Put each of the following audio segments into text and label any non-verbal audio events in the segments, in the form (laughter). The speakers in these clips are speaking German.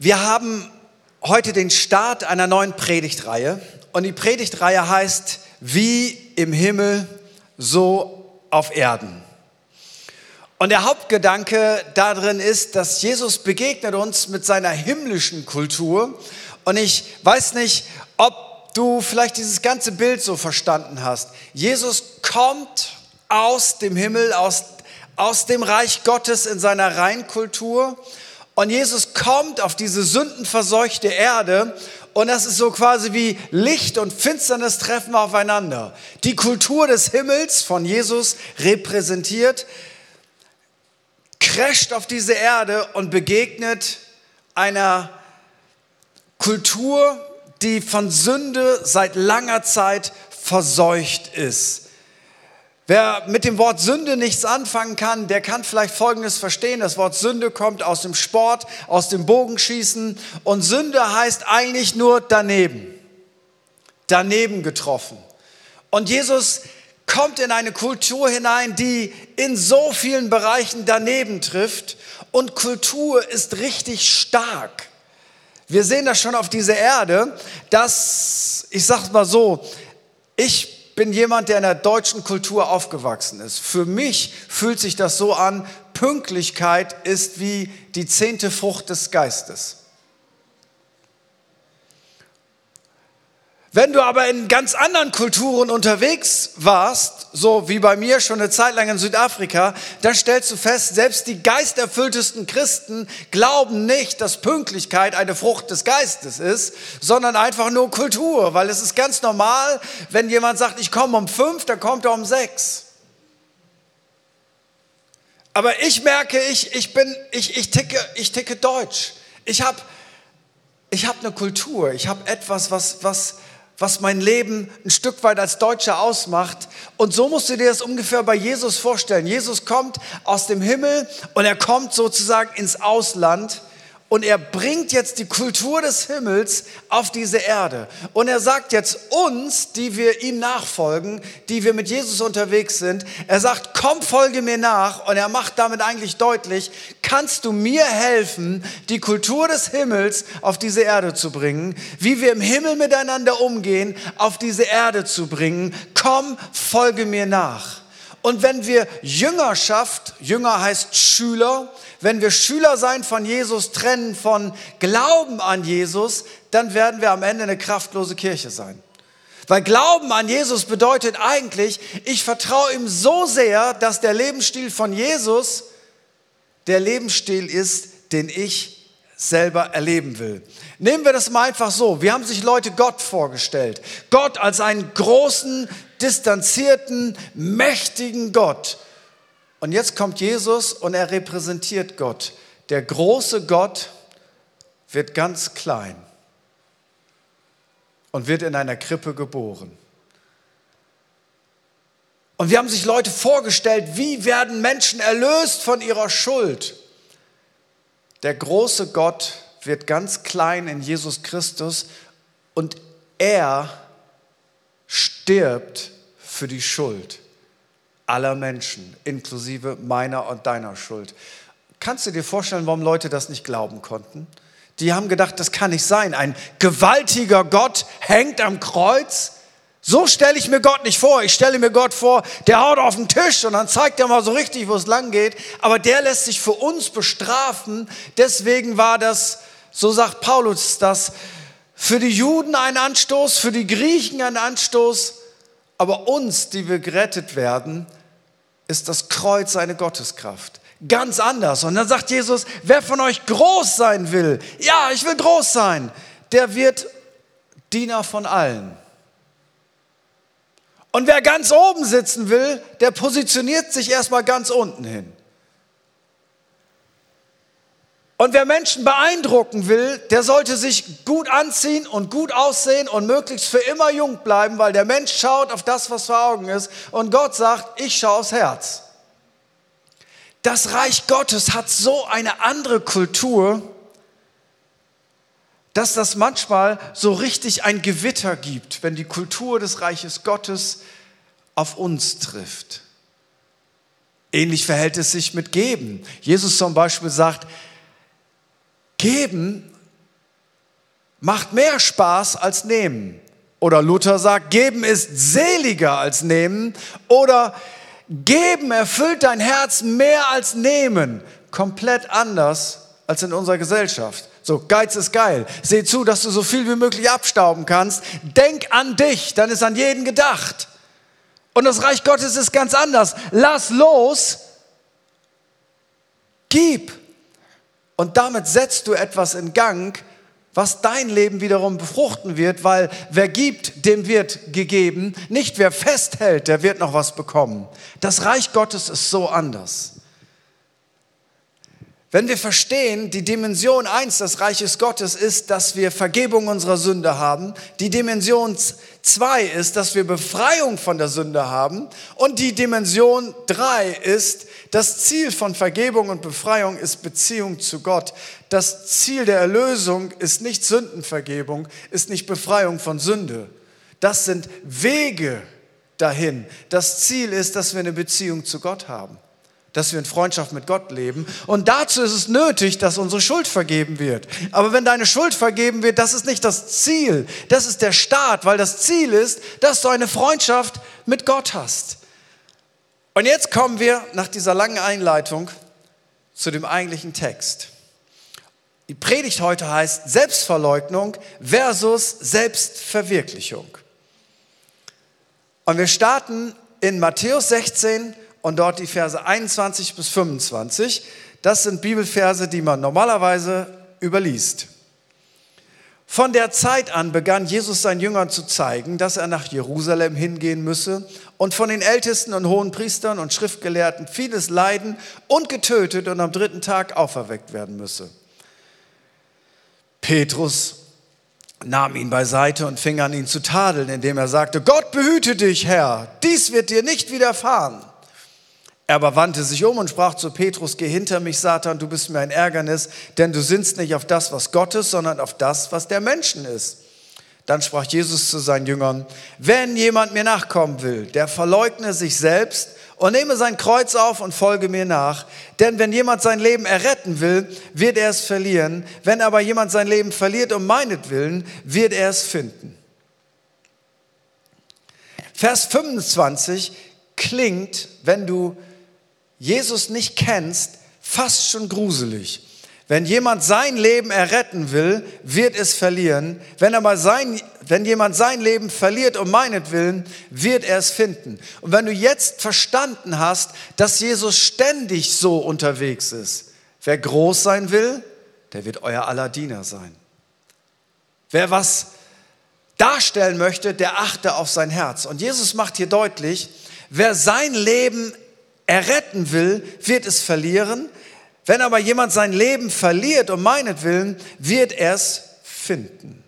Wir haben heute den Start einer neuen Predigtreihe und die Predigtreihe heißt Wie im Himmel, so auf Erden. Und der Hauptgedanke darin ist, dass Jesus begegnet uns mit seiner himmlischen Kultur. Und ich weiß nicht, ob du vielleicht dieses ganze Bild so verstanden hast. Jesus kommt aus dem Himmel, aus, aus dem Reich Gottes in seiner Reinkultur und Jesus kommt auf diese sündenverseuchte Erde und das ist so quasi wie Licht und Finsternis treffen aufeinander. Die Kultur des Himmels von Jesus repräsentiert, crasht auf diese Erde und begegnet einer Kultur, die von Sünde seit langer Zeit verseucht ist. Wer mit dem Wort Sünde nichts anfangen kann, der kann vielleicht Folgendes verstehen. Das Wort Sünde kommt aus dem Sport, aus dem Bogenschießen. Und Sünde heißt eigentlich nur daneben. Daneben getroffen. Und Jesus kommt in eine Kultur hinein, die in so vielen Bereichen daneben trifft. Und Kultur ist richtig stark. Wir sehen das schon auf dieser Erde, dass, ich sag's mal so, ich bin jemand, der in der deutschen Kultur aufgewachsen ist. Für mich fühlt sich das so an, Pünktlichkeit ist wie die zehnte Frucht des Geistes. Wenn du aber in ganz anderen Kulturen unterwegs warst, so wie bei mir schon eine Zeit lang in Südafrika, dann stellst du fest, selbst die geisterfülltesten Christen glauben nicht, dass Pünktlichkeit eine Frucht des Geistes ist, sondern einfach nur Kultur, weil es ist ganz normal, wenn jemand sagt, ich komme um fünf, dann kommt er um sechs. Aber ich merke, ich, ich bin, ich, ich ticke, ich ticke deutsch. Ich habe ich hab eine Kultur, ich habe etwas, was, was, was mein Leben ein Stück weit als Deutscher ausmacht. Und so musst du dir das ungefähr bei Jesus vorstellen. Jesus kommt aus dem Himmel und er kommt sozusagen ins Ausland und er bringt jetzt die Kultur des Himmels auf diese Erde. Und er sagt jetzt uns, die wir ihm nachfolgen, die wir mit Jesus unterwegs sind, er sagt, komm, folge mir nach. Und er macht damit eigentlich deutlich, kannst du mir helfen, die Kultur des Himmels auf diese Erde zu bringen, wie wir im Himmel miteinander umgehen, auf diese Erde zu bringen. Komm, folge mir nach. Und wenn wir Jüngerschaft, Jünger heißt Schüler, wenn wir Schüler sein von Jesus trennen von Glauben an Jesus, dann werden wir am Ende eine kraftlose Kirche sein. Weil Glauben an Jesus bedeutet eigentlich, ich vertraue ihm so sehr, dass der Lebensstil von Jesus der Lebensstil ist, den ich selber erleben will. Nehmen wir das mal einfach so. Wir haben sich Leute Gott vorgestellt. Gott als einen großen, distanzierten, mächtigen Gott. Und jetzt kommt Jesus und er repräsentiert Gott. Der große Gott wird ganz klein und wird in einer Krippe geboren. Und wir haben sich Leute vorgestellt, wie werden Menschen erlöst von ihrer Schuld? Der große Gott wird ganz klein in Jesus Christus und er stirbt für die Schuld aller Menschen, inklusive meiner und deiner Schuld. Kannst du dir vorstellen, warum Leute das nicht glauben konnten? Die haben gedacht, das kann nicht sein. Ein gewaltiger Gott hängt am Kreuz. So stelle ich mir Gott nicht vor. Ich stelle mir Gott vor, der haut auf den Tisch und dann zeigt er mal so richtig, wo es lang geht. Aber der lässt sich für uns bestrafen. Deswegen war das, so sagt Paulus das, für die Juden ein Anstoß, für die Griechen ein Anstoß. Aber uns, die wir gerettet werden, ist das Kreuz eine Gotteskraft. Ganz anders. Und dann sagt Jesus, wer von euch groß sein will, ja, ich will groß sein, der wird Diener von allen. Und wer ganz oben sitzen will, der positioniert sich erstmal ganz unten hin. Und wer Menschen beeindrucken will, der sollte sich gut anziehen und gut aussehen und möglichst für immer jung bleiben, weil der Mensch schaut auf das, was vor Augen ist. Und Gott sagt, ich schaue aufs Herz. Das Reich Gottes hat so eine andere Kultur, dass das manchmal so richtig ein Gewitter gibt, wenn die Kultur des Reiches Gottes auf uns trifft. Ähnlich verhält es sich mit Geben. Jesus zum Beispiel sagt, Geben macht mehr Spaß als nehmen. Oder Luther sagt, geben ist seliger als nehmen. Oder geben erfüllt dein Herz mehr als nehmen. Komplett anders als in unserer Gesellschaft. So, Geiz ist geil. Seh zu, dass du so viel wie möglich abstauben kannst. Denk an dich, dann ist an jeden gedacht. Und das Reich Gottes ist ganz anders. Lass los, gib. Und damit setzt du etwas in Gang, was dein Leben wiederum befruchten wird, weil wer gibt, dem wird gegeben. Nicht wer festhält, der wird noch was bekommen. Das Reich Gottes ist so anders. Wenn wir verstehen, die Dimension 1 des Reiches Gottes ist, dass wir Vergebung unserer Sünde haben, die Dimension 2 ist, dass wir Befreiung von der Sünde haben und die Dimension 3 ist, das Ziel von Vergebung und Befreiung ist Beziehung zu Gott. Das Ziel der Erlösung ist nicht Sündenvergebung, ist nicht Befreiung von Sünde. Das sind Wege dahin. Das Ziel ist, dass wir eine Beziehung zu Gott haben dass wir in Freundschaft mit Gott leben. Und dazu ist es nötig, dass unsere Schuld vergeben wird. Aber wenn deine Schuld vergeben wird, das ist nicht das Ziel, das ist der Start, weil das Ziel ist, dass du eine Freundschaft mit Gott hast. Und jetzt kommen wir nach dieser langen Einleitung zu dem eigentlichen Text. Die Predigt heute heißt Selbstverleugnung versus Selbstverwirklichung. Und wir starten in Matthäus 16 und dort die Verse 21 bis 25. Das sind Bibelverse, die man normalerweise überliest. Von der Zeit an begann Jesus seinen Jüngern zu zeigen, dass er nach Jerusalem hingehen müsse und von den Ältesten und hohen Priestern und Schriftgelehrten vieles leiden und getötet und am dritten Tag auferweckt werden müsse. Petrus nahm ihn beiseite und fing an, ihn zu tadeln, indem er sagte, Gott behüte dich, Herr, dies wird dir nicht widerfahren. Er aber wandte sich um und sprach zu Petrus, geh hinter mich, Satan, du bist mir ein Ärgernis, denn du sinnst nicht auf das, was Gottes, sondern auf das, was der Menschen ist. Dann sprach Jesus zu seinen Jüngern, wenn jemand mir nachkommen will, der verleugne sich selbst und nehme sein Kreuz auf und folge mir nach. Denn wenn jemand sein Leben erretten will, wird er es verlieren. Wenn aber jemand sein Leben verliert um meinetwillen, wird er es finden. Vers 25 klingt, wenn du Jesus nicht kennst, fast schon gruselig. Wenn jemand sein Leben erretten will, wird es verlieren. Wenn, aber sein, wenn jemand sein Leben verliert um meinetwillen, wird er es finden. Und wenn du jetzt verstanden hast, dass Jesus ständig so unterwegs ist, wer groß sein will, der wird euer aller Diener sein. Wer was darstellen möchte, der achte auf sein Herz. Und Jesus macht hier deutlich, wer sein Leben erretten will, wird es verlieren. Wenn aber jemand sein Leben verliert um meinetwillen, wird er es finden.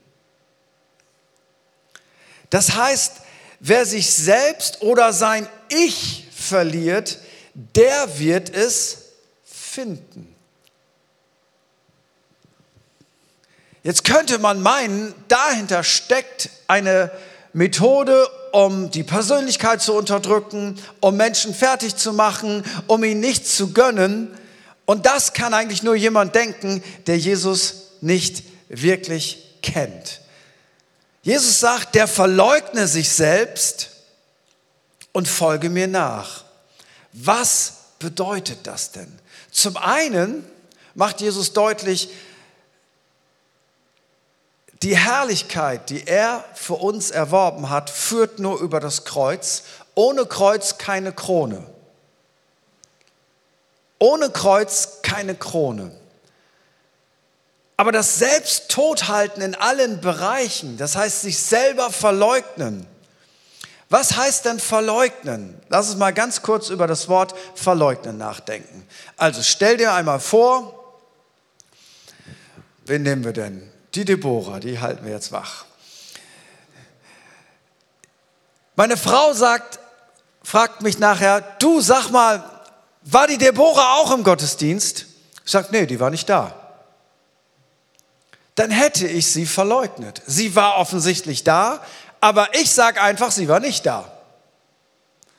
Das heißt, wer sich selbst oder sein Ich verliert, der wird es finden. Jetzt könnte man meinen, dahinter steckt eine Methode, um die Persönlichkeit zu unterdrücken, um Menschen fertig zu machen, um ihnen nichts zu gönnen. Und das kann eigentlich nur jemand denken, der Jesus nicht wirklich kennt. Jesus sagt, der verleugne sich selbst und folge mir nach. Was bedeutet das denn? Zum einen macht Jesus deutlich, die Herrlichkeit, die er für uns erworben hat, führt nur über das Kreuz. Ohne Kreuz keine Krone. Ohne Kreuz keine Krone. Aber das Selbsttothalten in allen Bereichen, das heißt sich selber verleugnen. Was heißt denn verleugnen? Lass uns mal ganz kurz über das Wort verleugnen nachdenken. Also stell dir einmal vor, wen nehmen wir denn? Die Deborah, die halten wir jetzt wach. Meine Frau sagt, fragt mich nachher, du sag mal, war die Deborah auch im Gottesdienst? Ich sage, nee, die war nicht da. Dann hätte ich sie verleugnet. Sie war offensichtlich da, aber ich sage einfach, sie war nicht da.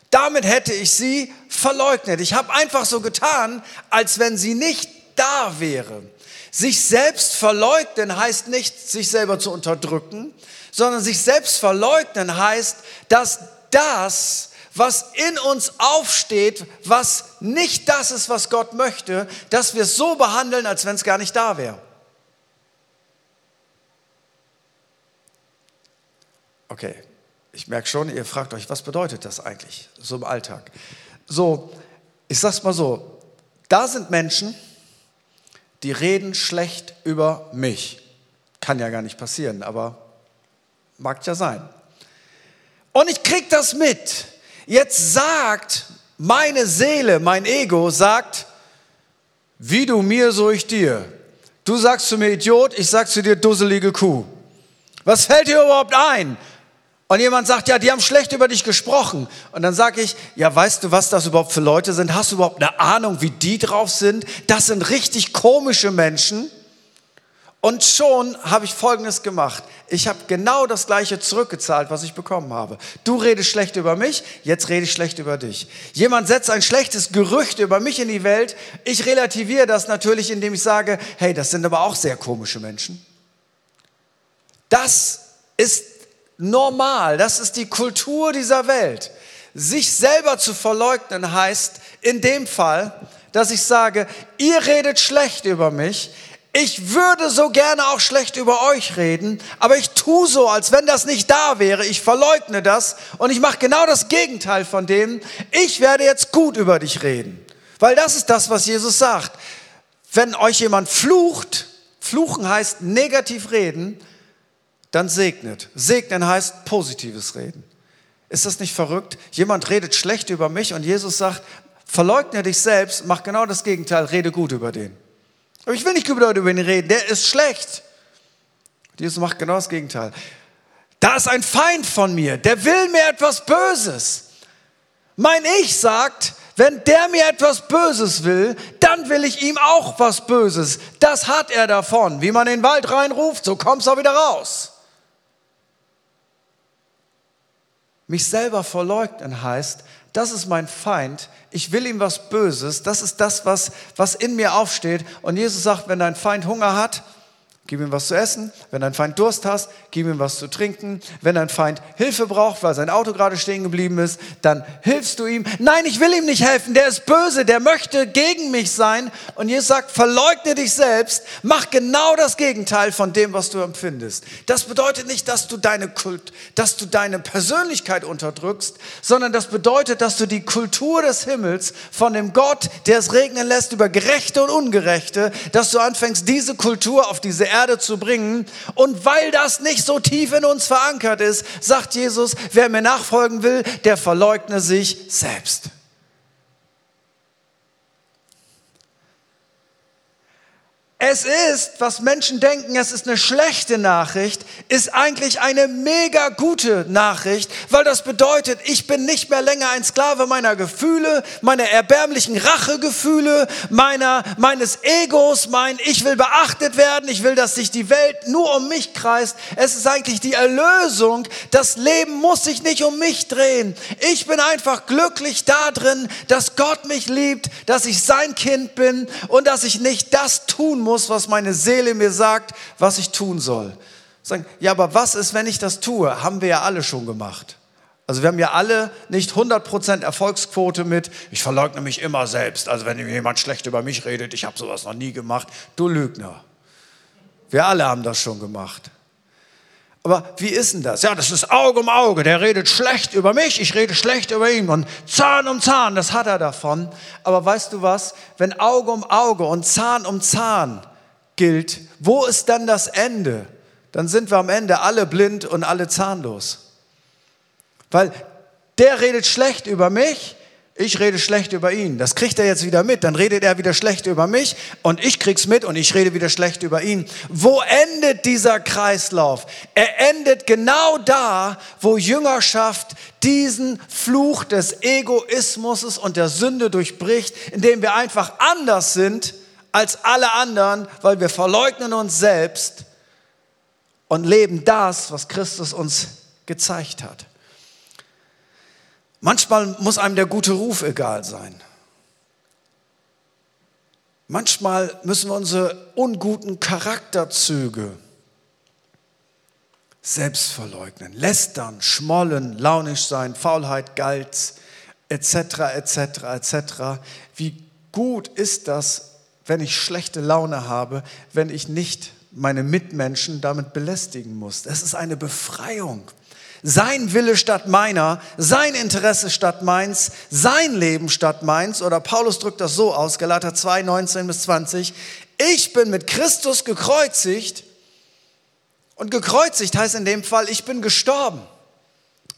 Damit hätte ich sie verleugnet. Ich habe einfach so getan, als wenn sie nicht da wäre. Sich selbst verleugnen heißt nicht, sich selber zu unterdrücken, sondern sich selbst verleugnen heißt, dass das, was in uns aufsteht, was nicht das ist, was Gott möchte, dass wir es so behandeln, als wenn es gar nicht da wäre. Okay, ich merke schon, ihr fragt euch, was bedeutet das eigentlich so im Alltag? So, ich sag's mal so, da sind Menschen, die reden schlecht über mich. Kann ja gar nicht passieren, aber mag ja sein. Und ich krieg das mit. Jetzt sagt meine Seele, mein Ego sagt, wie du mir, so ich dir. Du sagst zu mir Idiot, ich sag zu dir dusselige Kuh. Was fällt dir überhaupt ein? Und jemand sagt, ja, die haben schlecht über dich gesprochen. Und dann sage ich, ja, weißt du, was das überhaupt für Leute sind? Hast du überhaupt eine Ahnung, wie die drauf sind? Das sind richtig komische Menschen. Und schon habe ich Folgendes gemacht. Ich habe genau das Gleiche zurückgezahlt, was ich bekommen habe. Du redest schlecht über mich, jetzt rede ich schlecht über dich. Jemand setzt ein schlechtes Gerücht über mich in die Welt. Ich relativiere das natürlich, indem ich sage, hey, das sind aber auch sehr komische Menschen. Das ist normal, das ist die Kultur dieser Welt. Sich selber zu verleugnen heißt in dem Fall, dass ich sage, ihr redet schlecht über mich, ich würde so gerne auch schlecht über euch reden, aber ich tue so, als wenn das nicht da wäre. Ich verleugne das und ich mache genau das Gegenteil von dem. Ich werde jetzt gut über dich reden, weil das ist das, was Jesus sagt. Wenn euch jemand flucht, fluchen heißt negativ reden, dann segnet. Segnen heißt positives Reden. Ist das nicht verrückt? Jemand redet schlecht über mich und Jesus sagt, verleugne dich selbst, mach genau das Gegenteil, rede gut über den. Aber ich will nicht über ihn reden, der ist schlecht. Jesus macht genau das Gegenteil. Da ist ein Feind von mir, der will mir etwas Böses. Mein Ich sagt, wenn der mir etwas Böses will, dann will ich ihm auch was Böses. Das hat er davon. Wie man in den Wald reinruft, so kommst du wieder raus. Mich selber verleugnen heißt, das ist mein Feind, ich will ihm was Böses, das ist das, was, was in mir aufsteht. Und Jesus sagt, wenn dein Feind Hunger hat, Gib ihm was zu essen. Wenn dein Feind Durst hast, gib ihm was zu trinken. Wenn dein Feind Hilfe braucht, weil sein Auto gerade stehen geblieben ist, dann hilfst du ihm. Nein, ich will ihm nicht helfen. Der ist böse. Der möchte gegen mich sein. Und Jesus sagt, verleugne dich selbst. Mach genau das Gegenteil von dem, was du empfindest. Das bedeutet nicht, dass du deine Kult, dass du deine Persönlichkeit unterdrückst, sondern das bedeutet, dass du die Kultur des Himmels von dem Gott, der es regnen lässt über Gerechte und Ungerechte, dass du anfängst, diese Kultur auf diese Erde Erde zu bringen. Und weil das nicht so tief in uns verankert ist, sagt Jesus, wer mir nachfolgen will, der verleugne sich selbst. Es ist, was Menschen denken, es ist eine schlechte Nachricht, ist eigentlich eine mega gute Nachricht, weil das bedeutet, ich bin nicht mehr länger ein Sklave meiner Gefühle, meiner erbärmlichen Rachegefühle, meiner, meines Egos, mein, ich will beachtet werden, ich will, dass sich die Welt nur um mich kreist. Es ist eigentlich die Erlösung. Das Leben muss sich nicht um mich drehen. Ich bin einfach glücklich darin, dass Gott mich liebt, dass ich sein Kind bin und dass ich nicht das tun muss, muss, was meine Seele mir sagt, was ich tun soll. Sagen, ja, aber was ist, wenn ich das tue? Haben wir ja alle schon gemacht. Also wir haben ja alle nicht 100% Erfolgsquote mit, ich verleugne mich immer selbst. Also wenn jemand schlecht über mich redet, ich habe sowas noch nie gemacht, du Lügner. Wir alle haben das schon gemacht. Aber wie ist denn das? Ja, das ist Auge um Auge. Der redet schlecht über mich, ich rede schlecht über ihn. Und Zahn um Zahn, das hat er davon. Aber weißt du was? Wenn Auge um Auge und Zahn um Zahn gilt, wo ist dann das Ende? Dann sind wir am Ende alle blind und alle zahnlos. Weil der redet schlecht über mich, ich rede schlecht über ihn. Das kriegt er jetzt wieder mit. Dann redet er wieder schlecht über mich und ich krieg's mit und ich rede wieder schlecht über ihn. Wo endet dieser Kreislauf? Er endet genau da, wo Jüngerschaft diesen Fluch des Egoismus und der Sünde durchbricht, indem wir einfach anders sind als alle anderen, weil wir verleugnen uns selbst und leben das, was Christus uns gezeigt hat. Manchmal muss einem der gute Ruf egal sein. Manchmal müssen wir unsere unguten Charakterzüge selbst verleugnen, lästern, schmollen, launisch sein, Faulheit, Geiz, etc., etc., etc. Wie gut ist das, wenn ich schlechte Laune habe, wenn ich nicht meine Mitmenschen damit belästigen muss? Es ist eine Befreiung. Sein Wille statt meiner, sein Interesse statt meins, sein Leben statt meins. Oder Paulus drückt das so aus, Galater 2, 19 bis 20. Ich bin mit Christus gekreuzigt. Und gekreuzigt heißt in dem Fall, ich bin gestorben.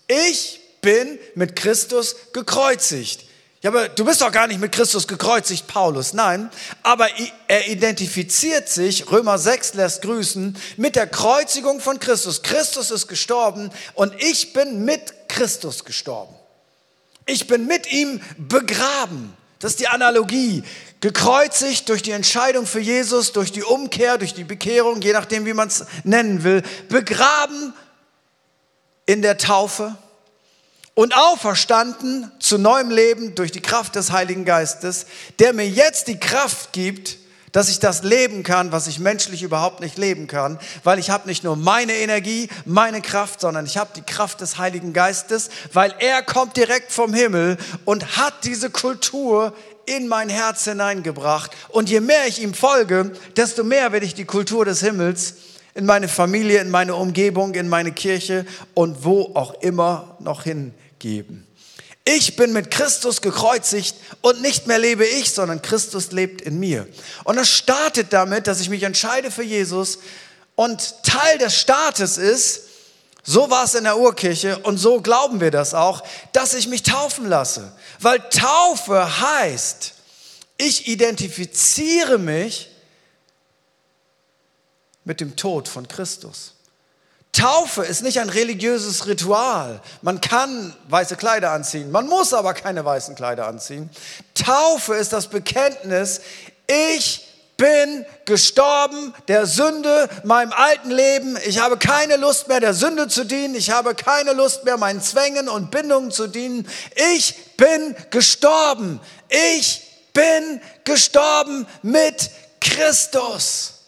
Ich bin mit Christus gekreuzigt. Ja, aber du bist doch gar nicht mit Christus gekreuzigt, Paulus. Nein, aber er identifiziert sich, Römer 6 lässt grüßen, mit der Kreuzigung von Christus. Christus ist gestorben und ich bin mit Christus gestorben. Ich bin mit ihm begraben. Das ist die Analogie. Gekreuzigt durch die Entscheidung für Jesus, durch die Umkehr, durch die Bekehrung, je nachdem, wie man es nennen will. Begraben in der Taufe und auferstanden zu neuem Leben durch die Kraft des Heiligen Geistes, der mir jetzt die Kraft gibt, dass ich das leben kann, was ich menschlich überhaupt nicht leben kann, weil ich habe nicht nur meine Energie, meine Kraft, sondern ich habe die Kraft des Heiligen Geistes, weil er kommt direkt vom Himmel und hat diese Kultur in mein Herz hineingebracht. Und je mehr ich ihm folge, desto mehr werde ich die Kultur des Himmels in meine Familie, in meine Umgebung, in meine Kirche und wo auch immer noch hin geben. Ich bin mit Christus gekreuzigt und nicht mehr lebe ich, sondern Christus lebt in mir. Und das startet damit, dass ich mich entscheide für Jesus und Teil des Staates ist, so war es in der Urkirche und so glauben wir das auch, dass ich mich taufen lasse. Weil Taufe heißt, ich identifiziere mich mit dem Tod von Christus. Taufe ist nicht ein religiöses Ritual. Man kann weiße Kleider anziehen, man muss aber keine weißen Kleider anziehen. Taufe ist das Bekenntnis, ich bin gestorben der Sünde, meinem alten Leben. Ich habe keine Lust mehr der Sünde zu dienen. Ich habe keine Lust mehr meinen Zwängen und Bindungen zu dienen. Ich bin gestorben. Ich bin gestorben mit Christus.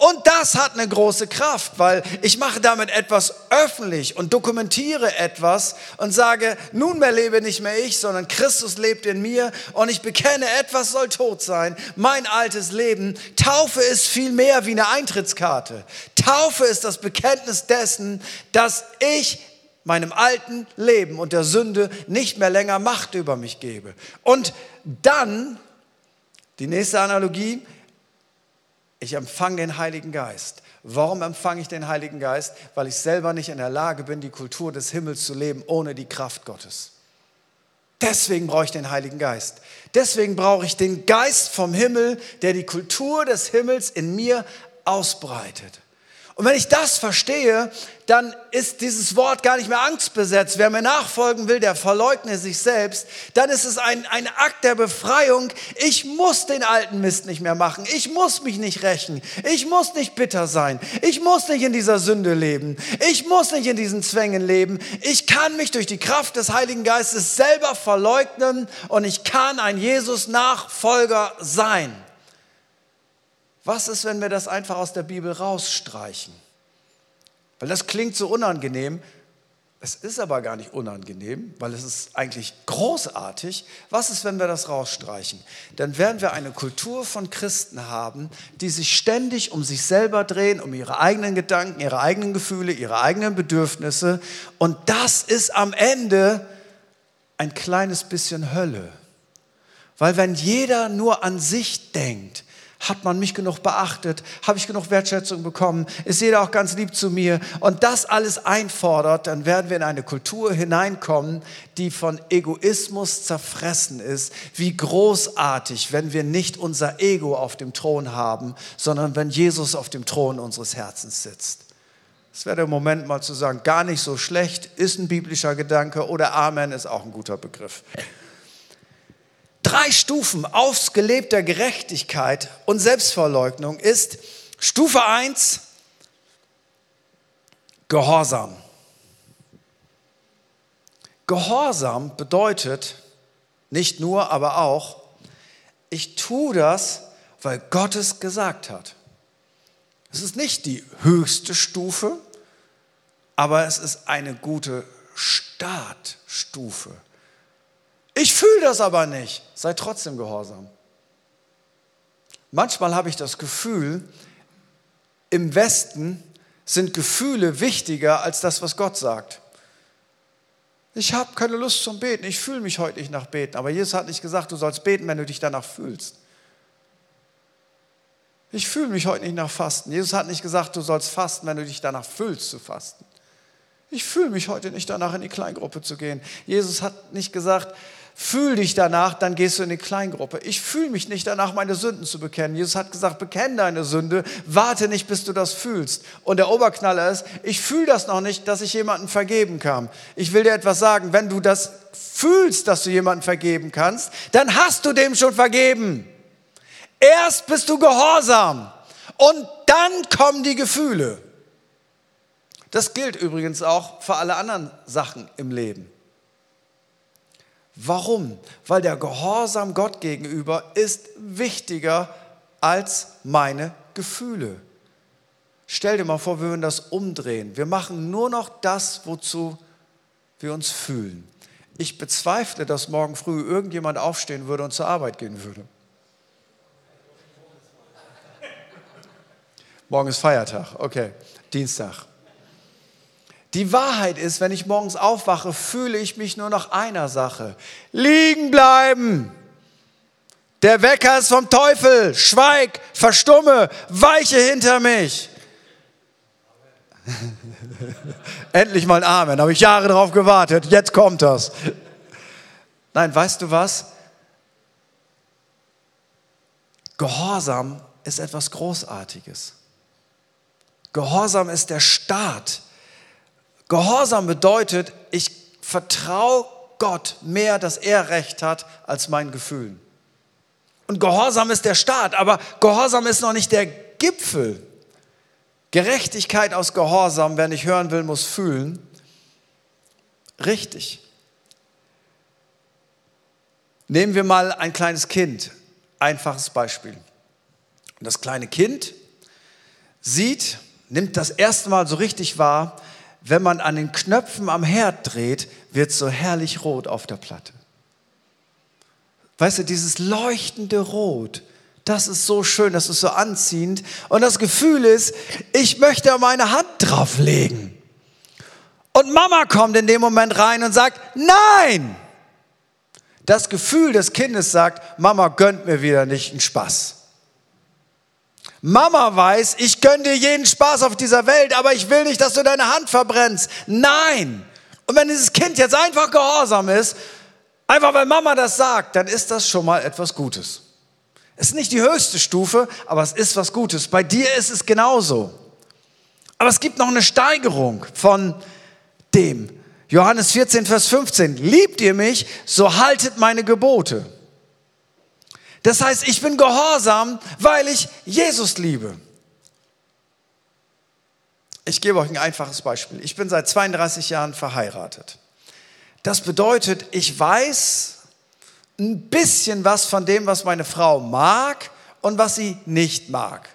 Und das hat eine große Kraft, weil ich mache damit etwas öffentlich und dokumentiere etwas und sage, nunmehr lebe nicht mehr ich, sondern Christus lebt in mir und ich bekenne, etwas soll tot sein, mein altes Leben. Taufe ist viel mehr wie eine Eintrittskarte. Taufe ist das Bekenntnis dessen, dass ich meinem alten Leben und der Sünde nicht mehr länger Macht über mich gebe. Und dann, die nächste Analogie, ich empfange den Heiligen Geist. Warum empfange ich den Heiligen Geist? Weil ich selber nicht in der Lage bin, die Kultur des Himmels zu leben ohne die Kraft Gottes. Deswegen brauche ich den Heiligen Geist. Deswegen brauche ich den Geist vom Himmel, der die Kultur des Himmels in mir ausbreitet. Und wenn ich das verstehe, dann ist dieses Wort gar nicht mehr angstbesetzt. Wer mir nachfolgen will, der verleugne sich selbst. Dann ist es ein, ein Akt der Befreiung. Ich muss den alten Mist nicht mehr machen. Ich muss mich nicht rächen. Ich muss nicht bitter sein. Ich muss nicht in dieser Sünde leben. Ich muss nicht in diesen Zwängen leben. Ich kann mich durch die Kraft des Heiligen Geistes selber verleugnen und ich kann ein Jesus-Nachfolger sein. Was ist, wenn wir das einfach aus der Bibel rausstreichen? Weil das klingt so unangenehm. Es ist aber gar nicht unangenehm, weil es ist eigentlich großartig. Was ist, wenn wir das rausstreichen? Dann werden wir eine Kultur von Christen haben, die sich ständig um sich selber drehen, um ihre eigenen Gedanken, ihre eigenen Gefühle, ihre eigenen Bedürfnisse. Und das ist am Ende ein kleines bisschen Hölle. Weil wenn jeder nur an sich denkt, hat man mich genug beachtet? Habe ich genug Wertschätzung bekommen? Ist jeder auch ganz lieb zu mir? Und das alles einfordert, dann werden wir in eine Kultur hineinkommen, die von Egoismus zerfressen ist. Wie großartig, wenn wir nicht unser Ego auf dem Thron haben, sondern wenn Jesus auf dem Thron unseres Herzens sitzt. Es wäre der Moment mal zu sagen, gar nicht so schlecht, ist ein biblischer Gedanke oder Amen ist auch ein guter Begriff drei Stufen ausgelebter Gerechtigkeit und Selbstverleugnung ist Stufe 1 Gehorsam. Gehorsam bedeutet nicht nur, aber auch, ich tue das, weil Gott es gesagt hat. Es ist nicht die höchste Stufe, aber es ist eine gute Startstufe. Ich fühle das aber nicht. Sei trotzdem gehorsam. Manchmal habe ich das Gefühl, im Westen sind Gefühle wichtiger als das, was Gott sagt. Ich habe keine Lust zum Beten, ich fühle mich heute nicht nach Beten. Aber Jesus hat nicht gesagt, du sollst beten, wenn du dich danach fühlst. Ich fühle mich heute nicht nach Fasten. Jesus hat nicht gesagt, du sollst fasten, wenn du dich danach fühlst zu fasten. Ich fühle mich heute nicht danach, in die Kleingruppe zu gehen. Jesus hat nicht gesagt, fühl dich danach, dann gehst du in die Kleingruppe. Ich fühle mich nicht danach, meine Sünden zu bekennen. Jesus hat gesagt, bekenn deine Sünde, warte nicht, bis du das fühlst. Und der Oberknaller ist, ich fühle das noch nicht, dass ich jemanden vergeben kann. Ich will dir etwas sagen, wenn du das fühlst, dass du jemanden vergeben kannst, dann hast du dem schon vergeben. Erst bist du gehorsam und dann kommen die Gefühle. Das gilt übrigens auch für alle anderen Sachen im Leben. Warum? Weil der Gehorsam Gott gegenüber ist wichtiger als meine Gefühle. Stell dir mal vor, wir würden das umdrehen. Wir machen nur noch das, wozu wir uns fühlen. Ich bezweifle, dass morgen früh irgendjemand aufstehen würde und zur Arbeit gehen würde. Morgen ist Feiertag, okay, Dienstag. Die Wahrheit ist, wenn ich morgens aufwache, fühle ich mich nur nach einer Sache. Liegen bleiben. Der Wecker ist vom Teufel. Schweig, verstumme, weiche hinter mich. (laughs) Endlich mal ein Amen. Habe ich Jahre darauf gewartet. Jetzt kommt das. Nein, weißt du was? Gehorsam ist etwas Großartiges. Gehorsam ist der Start Gehorsam bedeutet, ich vertraue Gott mehr, dass er Recht hat, als meinen Gefühlen. Und Gehorsam ist der Start, aber Gehorsam ist noch nicht der Gipfel. Gerechtigkeit aus Gehorsam, wer nicht hören will, muss fühlen. Richtig. Nehmen wir mal ein kleines Kind. Einfaches Beispiel. Das kleine Kind sieht, nimmt das erste Mal so richtig wahr, wenn man an den Knöpfen am Herd dreht, wird so herrlich rot auf der Platte. Weißt du, dieses leuchtende Rot, das ist so schön, das ist so anziehend. Und das Gefühl ist, ich möchte meine Hand drauflegen. Und Mama kommt in dem Moment rein und sagt, nein! Das Gefühl des Kindes sagt, Mama gönnt mir wieder nicht einen Spaß. Mama weiß, ich gönne dir jeden Spaß auf dieser Welt, aber ich will nicht, dass du deine Hand verbrennst. Nein. Und wenn dieses Kind jetzt einfach gehorsam ist, einfach weil Mama das sagt, dann ist das schon mal etwas Gutes. Es ist nicht die höchste Stufe, aber es ist was Gutes. Bei dir ist es genauso. Aber es gibt noch eine Steigerung von dem. Johannes 14, Vers 15. Liebt ihr mich, so haltet meine Gebote. Das heißt, ich bin gehorsam, weil ich Jesus liebe. Ich gebe euch ein einfaches Beispiel. Ich bin seit 32 Jahren verheiratet. Das bedeutet, ich weiß ein bisschen was von dem, was meine Frau mag und was sie nicht mag.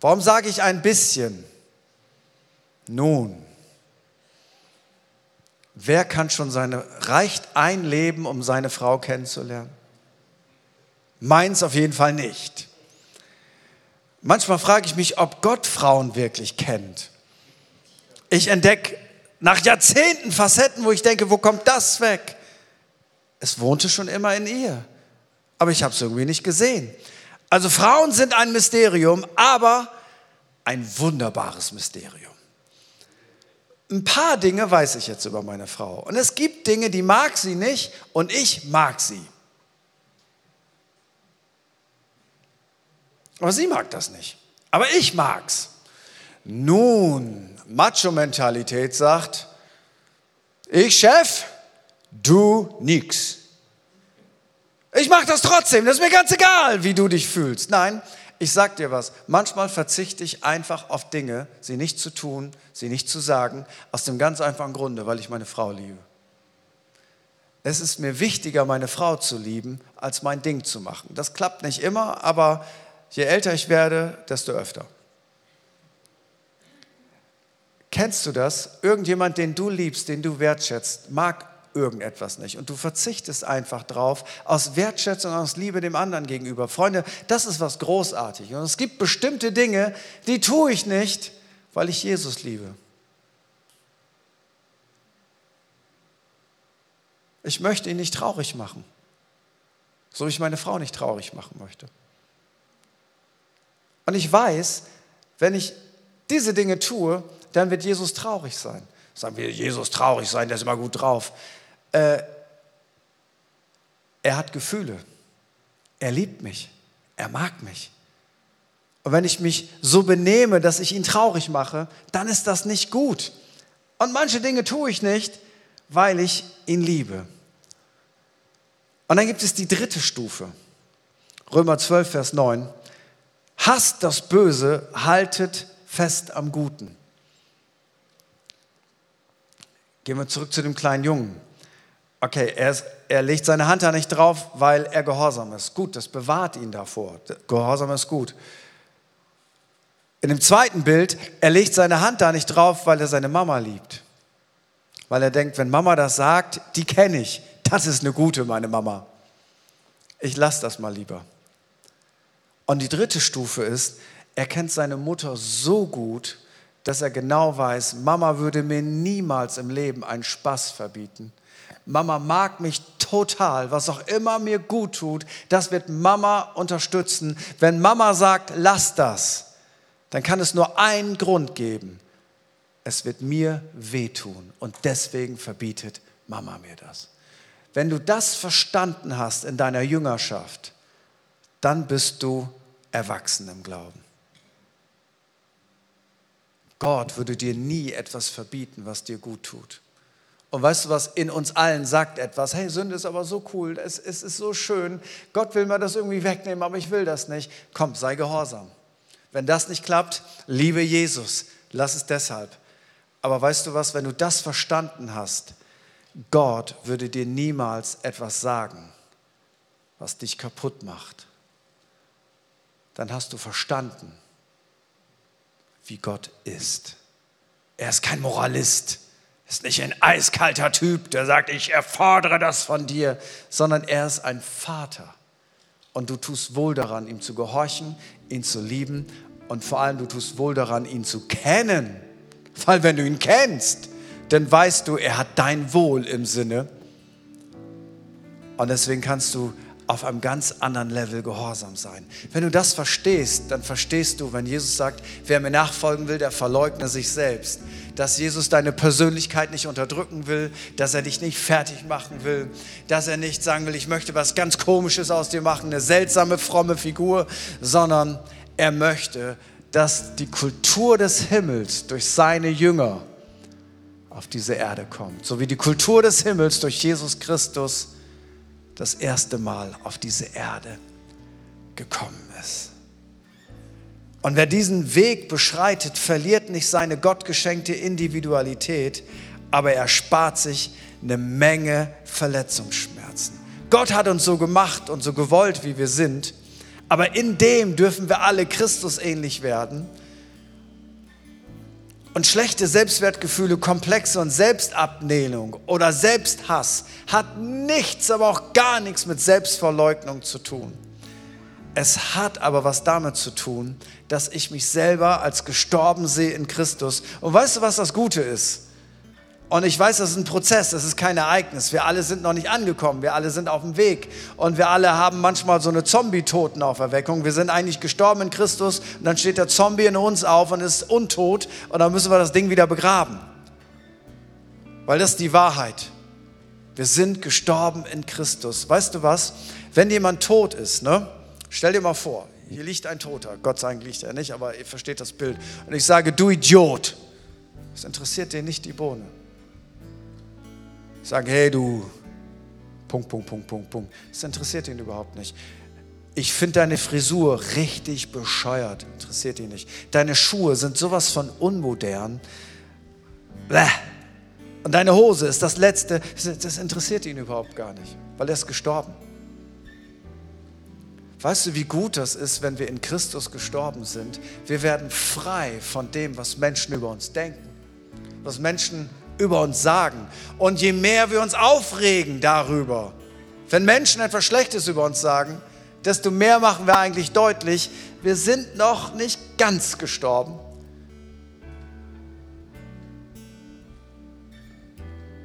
Warum sage ich ein bisschen? Nun, wer kann schon seine, reicht ein Leben, um seine Frau kennenzulernen? Meins auf jeden Fall nicht. Manchmal frage ich mich, ob Gott Frauen wirklich kennt. Ich entdecke nach Jahrzehnten Facetten, wo ich denke, wo kommt das weg? Es wohnte schon immer in ihr, aber ich habe es irgendwie nicht gesehen. Also Frauen sind ein Mysterium, aber ein wunderbares Mysterium. Ein paar Dinge weiß ich jetzt über meine Frau. Und es gibt Dinge, die mag sie nicht und ich mag sie. Aber sie mag das nicht. Aber ich mag's. Nun, Macho-Mentalität sagt, ich Chef, du nix. Ich mach das trotzdem, das ist mir ganz egal, wie du dich fühlst. Nein, ich sag dir was, manchmal verzichte ich einfach auf Dinge, sie nicht zu tun, sie nicht zu sagen, aus dem ganz einfachen Grunde, weil ich meine Frau liebe. Es ist mir wichtiger, meine Frau zu lieben, als mein Ding zu machen. Das klappt nicht immer, aber je älter ich werde, desto öfter. Kennst du das? Irgendjemand, den du liebst, den du wertschätzt, mag irgendetwas nicht. Und du verzichtest einfach drauf, aus Wertschätzung, aus Liebe dem anderen gegenüber. Freunde, das ist was Großartiges. Und es gibt bestimmte Dinge, die tue ich nicht, weil ich Jesus liebe. Ich möchte ihn nicht traurig machen, so wie ich meine Frau nicht traurig machen möchte. Und ich weiß, wenn ich diese Dinge tue, dann wird Jesus traurig sein. Sagen wir, Jesus traurig sein, der ist immer gut drauf. Äh, er hat Gefühle. Er liebt mich. Er mag mich. Und wenn ich mich so benehme, dass ich ihn traurig mache, dann ist das nicht gut. Und manche Dinge tue ich nicht, weil ich ihn liebe. Und dann gibt es die dritte Stufe. Römer 12, Vers 9. Hasst das Böse, haltet fest am Guten. Gehen wir zurück zu dem kleinen Jungen. Okay, er, ist, er legt seine Hand da nicht drauf, weil er gehorsam ist. Gut, das bewahrt ihn davor. Gehorsam ist gut. In dem zweiten Bild, er legt seine Hand da nicht drauf, weil er seine Mama liebt. Weil er denkt, wenn Mama das sagt, die kenne ich. Das ist eine gute, meine Mama. Ich lasse das mal lieber. Und die dritte Stufe ist, er kennt seine Mutter so gut, dass er genau weiß, Mama würde mir niemals im Leben einen Spaß verbieten. Mama mag mich total, was auch immer mir gut tut, das wird Mama unterstützen. Wenn Mama sagt, lass das, dann kann es nur einen Grund geben. Es wird mir wehtun und deswegen verbietet Mama mir das. Wenn du das verstanden hast in deiner Jüngerschaft, dann bist du erwachsen im Glauben. Gott würde dir nie etwas verbieten, was dir gut tut. Und weißt du was, in uns allen sagt etwas, hey, Sünde ist aber so cool, es, es ist so schön, Gott will mir das irgendwie wegnehmen, aber ich will das nicht. Komm, sei gehorsam. Wenn das nicht klappt, liebe Jesus, lass es deshalb. Aber weißt du was, wenn du das verstanden hast, Gott würde dir niemals etwas sagen, was dich kaputt macht. Dann hast du verstanden, wie Gott ist. Er ist kein Moralist ist nicht ein eiskalter Typ, der sagt, ich erfordere das von dir, sondern er ist ein Vater. Und du tust wohl daran, ihm zu gehorchen, ihn zu lieben und vor allem du tust wohl daran, ihn zu kennen. Weil wenn du ihn kennst, dann weißt du, er hat dein Wohl im Sinne. Und deswegen kannst du auf einem ganz anderen Level gehorsam sein. Wenn du das verstehst, dann verstehst du, wenn Jesus sagt, wer mir nachfolgen will, der verleugne sich selbst. Dass Jesus deine Persönlichkeit nicht unterdrücken will, dass er dich nicht fertig machen will, dass er nicht sagen will, ich möchte was ganz Komisches aus dir machen, eine seltsame, fromme Figur, sondern er möchte, dass die Kultur des Himmels durch seine Jünger auf diese Erde kommt. So wie die Kultur des Himmels durch Jesus Christus das erste Mal auf diese Erde gekommen ist. Und wer diesen Weg beschreitet, verliert nicht seine gottgeschenkte Individualität, aber er spart sich eine Menge Verletzungsschmerzen. Gott hat uns so gemacht und so gewollt, wie wir sind, aber in dem dürfen wir alle Christus ähnlich werden und schlechte Selbstwertgefühle, Komplexe und Selbstablehnung oder Selbsthass hat nichts, aber auch gar nichts mit Selbstverleugnung zu tun. Es hat aber was damit zu tun, dass ich mich selber als gestorben sehe in Christus. Und weißt du, was das Gute ist? Und ich weiß, das ist ein Prozess, das ist kein Ereignis. Wir alle sind noch nicht angekommen, wir alle sind auf dem Weg. Und wir alle haben manchmal so eine Zombie-Totenauferweckung. Wir sind eigentlich gestorben in Christus und dann steht der Zombie in uns auf und ist untot und dann müssen wir das Ding wieder begraben. Weil das ist die Wahrheit. Wir sind gestorben in Christus. Weißt du was? Wenn jemand tot ist, ne? stell dir mal vor, hier liegt ein Toter. Gott sei Dank liegt er nicht, aber ihr versteht das Bild. Und ich sage, du Idiot. Das interessiert dir nicht die Bohne sagen, hey du, Punkt, Punkt, Punkt, Punkt, Punkt. Das interessiert ihn überhaupt nicht. Ich finde deine Frisur richtig bescheuert. Interessiert ihn nicht. Deine Schuhe sind sowas von unmodern. Bäh. Und deine Hose ist das Letzte. Das interessiert ihn überhaupt gar nicht, weil er ist gestorben. Weißt du, wie gut das ist, wenn wir in Christus gestorben sind? Wir werden frei von dem, was Menschen über uns denken, was Menschen über uns sagen. Und je mehr wir uns aufregen darüber, wenn Menschen etwas Schlechtes über uns sagen, desto mehr machen wir eigentlich deutlich, wir sind noch nicht ganz gestorben.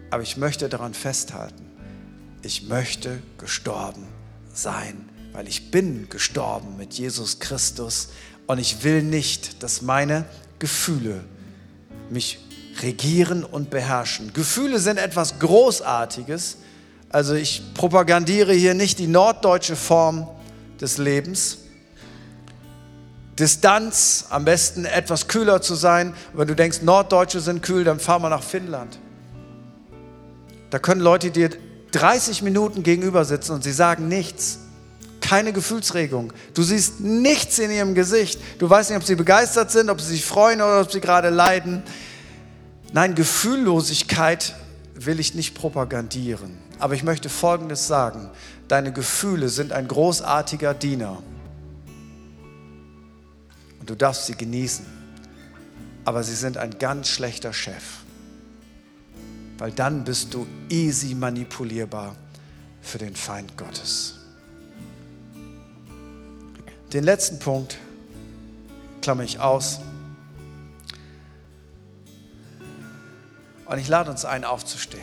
Aber ich möchte daran festhalten, ich möchte gestorben sein, weil ich bin gestorben mit Jesus Christus und ich will nicht, dass meine Gefühle mich regieren und beherrschen. Gefühle sind etwas Großartiges. Also ich propagandiere hier nicht die norddeutsche Form des Lebens. Distanz, am besten etwas kühler zu sein. wenn du denkst, Norddeutsche sind kühl, dann fahr mal nach Finnland. Da können Leute dir 30 Minuten gegenüber sitzen und sie sagen nichts. Keine Gefühlsregung. Du siehst nichts in ihrem Gesicht. Du weißt nicht, ob sie begeistert sind, ob sie sich freuen oder ob sie gerade leiden. Nein, Gefühllosigkeit will ich nicht propagandieren. Aber ich möchte Folgendes sagen. Deine Gefühle sind ein großartiger Diener. Und du darfst sie genießen. Aber sie sind ein ganz schlechter Chef weil dann bist du easy manipulierbar für den Feind Gottes. Den letzten Punkt klammer ich aus. Und ich lade uns ein, aufzustehen.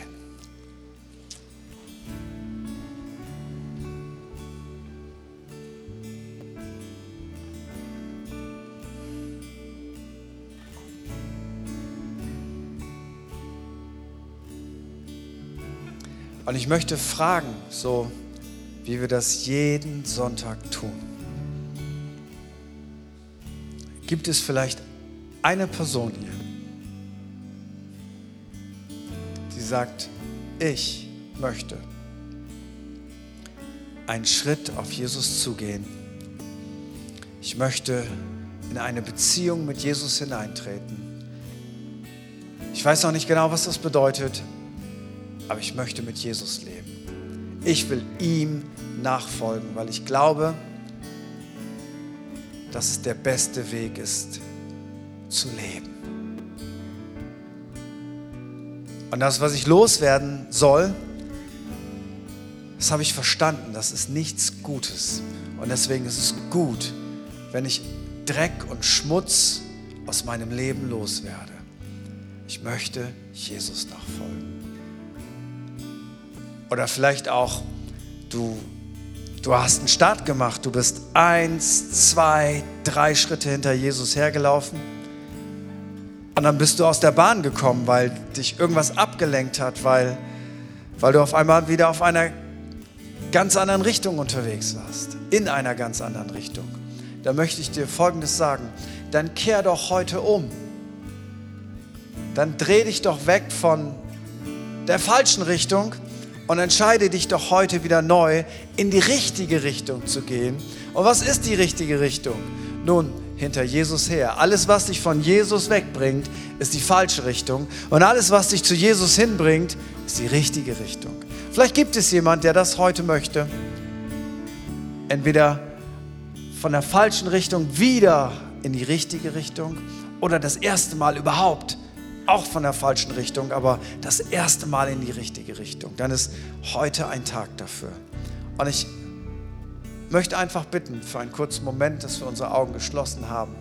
Und ich möchte fragen, so wie wir das jeden Sonntag tun. Gibt es vielleicht eine Person hier, sagt, ich möchte einen Schritt auf Jesus zugehen. Ich möchte in eine Beziehung mit Jesus hineintreten. Ich weiß noch nicht genau, was das bedeutet, aber ich möchte mit Jesus leben. Ich will ihm nachfolgen, weil ich glaube, dass es der beste Weg ist, zu leben. Und das, was ich loswerden soll, das habe ich verstanden, das ist nichts Gutes. Und deswegen ist es gut, wenn ich Dreck und Schmutz aus meinem Leben loswerde. Ich möchte Jesus nachfolgen. Oder vielleicht auch, du, du hast einen Start gemacht, du bist eins, zwei, drei Schritte hinter Jesus hergelaufen. Und dann bist du aus der Bahn gekommen, weil dich irgendwas abgelenkt hat, weil, weil du auf einmal wieder auf einer ganz anderen Richtung unterwegs warst. In einer ganz anderen Richtung. Da möchte ich dir Folgendes sagen. Dann kehr doch heute um. Dann dreh dich doch weg von der falschen Richtung und entscheide dich doch heute wieder neu, in die richtige Richtung zu gehen. Und was ist die richtige Richtung? Nun, hinter Jesus her. Alles, was dich von Jesus wegbringt, ist die falsche Richtung. Und alles, was dich zu Jesus hinbringt, ist die richtige Richtung. Vielleicht gibt es jemand, der das heute möchte. Entweder von der falschen Richtung wieder in die richtige Richtung oder das erste Mal überhaupt auch von der falschen Richtung, aber das erste Mal in die richtige Richtung. Dann ist heute ein Tag dafür. Und ich möchte einfach bitten für einen kurzen Moment, dass wir unsere Augen geschlossen haben.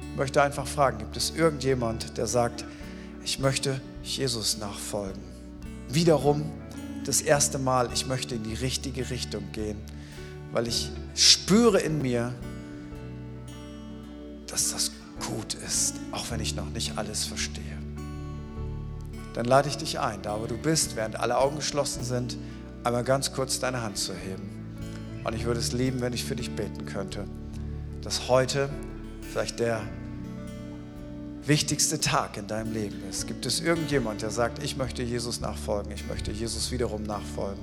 Ich möchte einfach fragen, gibt es irgendjemand, der sagt, ich möchte Jesus nachfolgen? Wiederum das erste Mal, ich möchte in die richtige Richtung gehen, weil ich spüre in mir, dass das gut ist, auch wenn ich noch nicht alles verstehe dann lade ich dich ein, da wo du bist, während alle Augen geschlossen sind, einmal ganz kurz deine Hand zu heben. Und ich würde es lieben, wenn ich für dich beten könnte, dass heute vielleicht der wichtigste Tag in deinem Leben ist. Gibt es irgendjemand, der sagt, ich möchte Jesus nachfolgen, ich möchte Jesus wiederum nachfolgen?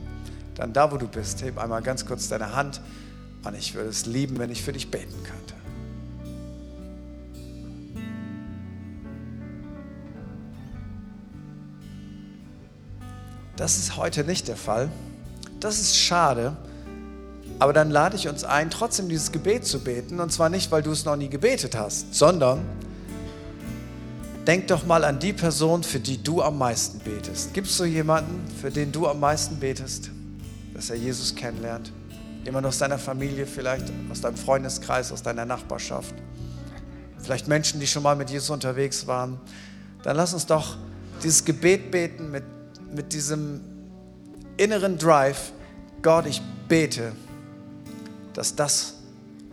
Dann da, wo du bist, heb einmal ganz kurz deine Hand und ich würde es lieben, wenn ich für dich beten könnte. Das ist heute nicht der Fall. Das ist schade, Aber dann lade ich uns ein, trotzdem dieses Gebet zu beten. Und zwar nicht, weil du es noch nie gebetet hast, sondern denk doch mal an die Person, für die du am meisten betest. Gibt es so jemanden, für den du am meisten betest, dass er Jesus kennenlernt? Jemand aus deiner Familie vielleicht, aus deinem Freundeskreis, aus deiner Nachbarschaft. Vielleicht Menschen, die schon mal mit Jesus unterwegs waren. Dann lass uns doch dieses Gebet beten mit, mit diesem inneren Drive. Gott, ich bete, dass das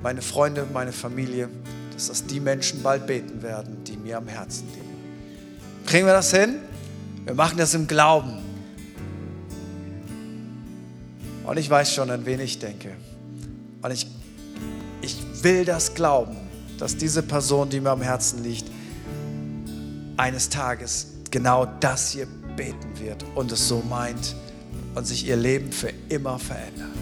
meine Freunde, meine Familie, dass das die Menschen bald beten werden, die mir am Herzen liegen. Kriegen wir das hin? Wir machen das im Glauben. Und ich weiß schon, an wen ich denke. Und ich, ich will das glauben, dass diese Person, die mir am Herzen liegt, eines Tages genau das hier beten wird und es so meint und sich ihr Leben für immer verändert.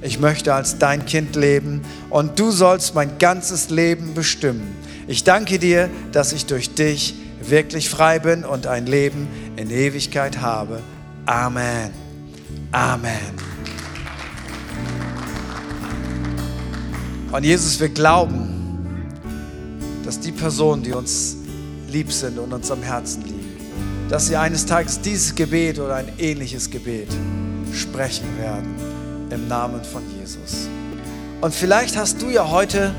Ich möchte als dein Kind leben und du sollst mein ganzes Leben bestimmen. Ich danke dir, dass ich durch dich wirklich frei bin und ein Leben in Ewigkeit habe. Amen. Amen. Und Jesus, wir glauben, dass die Personen, die uns lieb sind und uns am Herzen liegen, dass sie eines Tages dieses Gebet oder ein ähnliches Gebet sprechen werden im Namen von Jesus. Und vielleicht hast du ja heute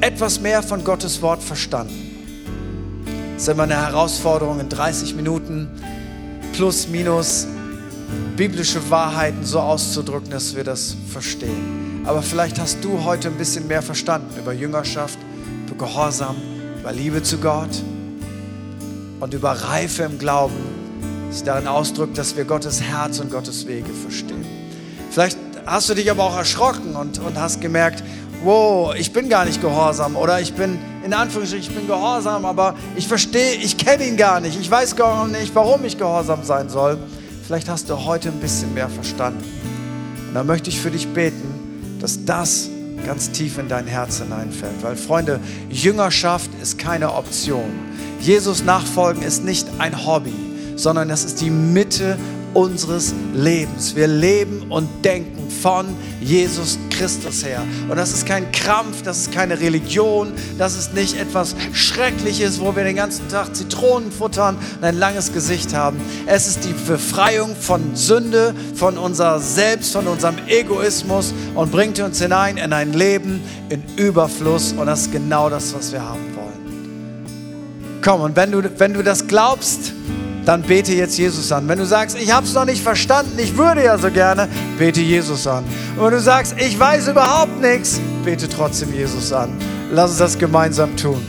etwas mehr von Gottes Wort verstanden. Es ist immer eine Herausforderung, in 30 Minuten plus minus biblische Wahrheiten so auszudrücken, dass wir das verstehen. Aber vielleicht hast du heute ein bisschen mehr verstanden über Jüngerschaft, über Gehorsam, über Liebe zu Gott und über Reife im Glauben, sich darin ausdrückt, dass wir Gottes Herz und Gottes Wege verstehen. Vielleicht hast du dich aber auch erschrocken und, und hast gemerkt, wow, ich bin gar nicht gehorsam oder ich bin, in Anführungsstrichen, ich bin gehorsam, aber ich verstehe, ich kenne ihn gar nicht. Ich weiß gar nicht, warum ich gehorsam sein soll. Vielleicht hast du heute ein bisschen mehr verstanden. Und dann möchte ich für dich beten, dass das ganz tief in dein Herz hineinfällt. Weil Freunde, Jüngerschaft ist keine Option. Jesus nachfolgen ist nicht ein Hobby, sondern das ist die Mitte unseres Lebens. Wir leben und denken von Jesus Christus her. Und das ist kein Krampf, das ist keine Religion, das ist nicht etwas Schreckliches, wo wir den ganzen Tag Zitronen futtern und ein langes Gesicht haben. Es ist die Befreiung von Sünde, von unser Selbst, von unserem Egoismus und bringt uns hinein in ein Leben in Überfluss. Und das ist genau das, was wir haben wollen. Komm, und wenn du, wenn du das glaubst, dann bete jetzt Jesus an. Wenn du sagst, ich habe es noch nicht verstanden, ich würde ja so gerne, bete Jesus an. Und wenn du sagst, ich weiß überhaupt nichts, bete trotzdem Jesus an. Lass uns das gemeinsam tun.